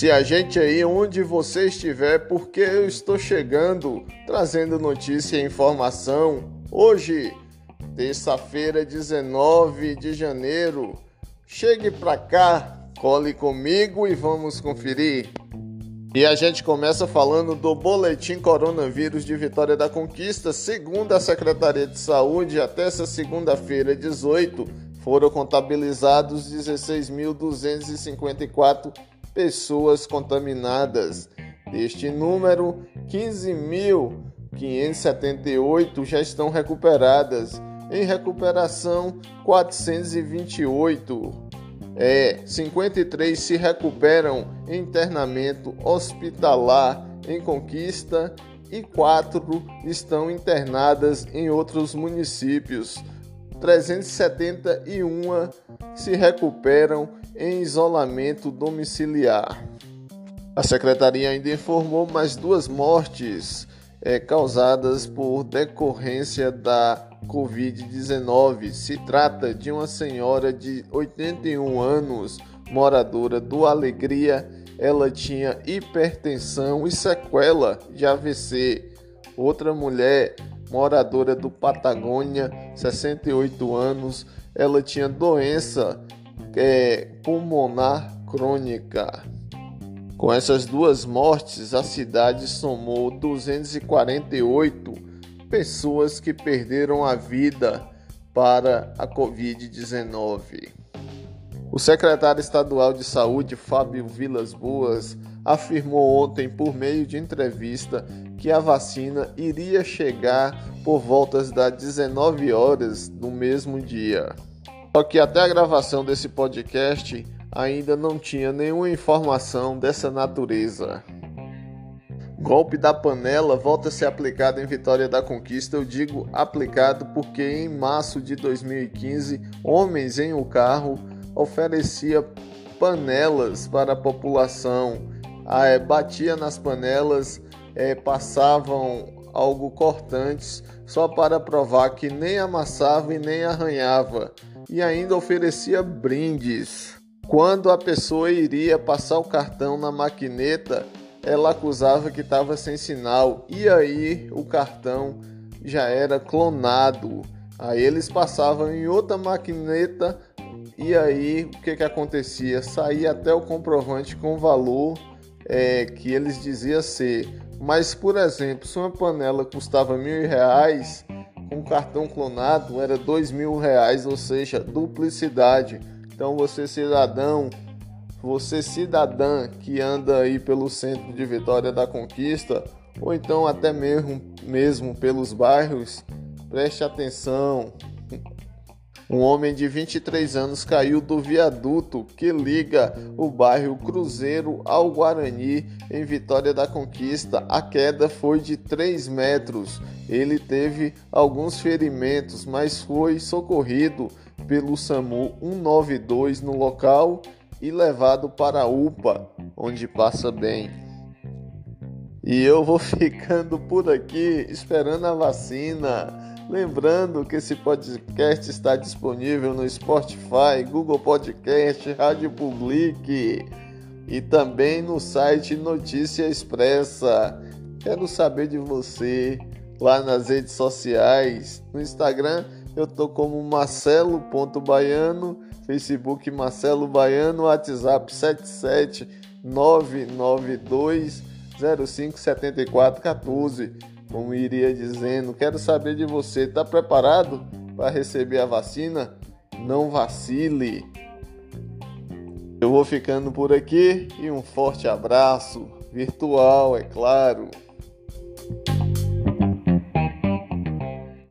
Se a gente aí onde você estiver, porque eu estou chegando, trazendo notícia e informação. Hoje, terça-feira, 19 de janeiro. Chegue pra cá, cole comigo e vamos conferir. E a gente começa falando do boletim coronavírus de Vitória da Conquista, segundo a Secretaria de Saúde, até essa segunda-feira, 18, foram contabilizados 16.254 pessoas contaminadas. Deste número, 15.578 já estão recuperadas. Em recuperação, 428. É, 53 se recuperam em internamento hospitalar em Conquista e 4 estão internadas em outros municípios. 371 se recuperam em isolamento domiciliar. A secretaria ainda informou mais duas mortes é, causadas por decorrência da Covid-19. Se trata de uma senhora de 81 anos, moradora do Alegria. Ela tinha hipertensão e sequela de AVC. Outra mulher, moradora do Patagônia, 68 anos, ela tinha doença é, pulmonar crônica. Com essas duas mortes, a cidade somou 248 pessoas que perderam a vida para a Covid-19. O secretário estadual de saúde, Fábio Vilas Boas, afirmou ontem, por meio de entrevista, que a vacina iria chegar por voltas das 19 horas do mesmo dia. Só que até a gravação desse podcast ainda não tinha nenhuma informação dessa natureza. Golpe da panela volta a ser aplicado em Vitória da Conquista. Eu digo aplicado porque em março de 2015, homens em um carro oferecia panelas para a população, ah, é, batia nas panelas, é, passavam algo cortantes só para provar que nem amassava e nem arranhava e ainda oferecia brindes. Quando a pessoa iria passar o cartão na maquineta, ela acusava que estava sem sinal e aí o cartão já era clonado. Aí eles passavam em outra maquineta e aí o que, que acontecia? Saía até o comprovante com valor é, que eles diziam ser. Mas, por exemplo, se uma panela custava mil reais, um cartão clonado era dois mil reais, ou seja, duplicidade. Então você cidadão, você cidadã que anda aí pelo centro de Vitória da Conquista, ou então até mesmo, mesmo pelos bairros, preste atenção. Um homem de 23 anos caiu do viaduto que liga o bairro Cruzeiro ao Guarani, em Vitória da Conquista. A queda foi de 3 metros. Ele teve alguns ferimentos, mas foi socorrido pelo SAMU 192 no local e levado para a UPA, onde passa bem. E eu vou ficando por aqui esperando a vacina. Lembrando que esse podcast está disponível no Spotify, Google Podcast, Rádio Public e também no site Notícia Expressa. Quero saber de você lá nas redes sociais. No Instagram eu tô como marcelo.baiano, Facebook Marcelo Baiano, WhatsApp 77992 057414 como iria dizendo, quero saber de você, está preparado para receber a vacina? Não vacile. Eu vou ficando por aqui e um forte abraço, virtual, é claro.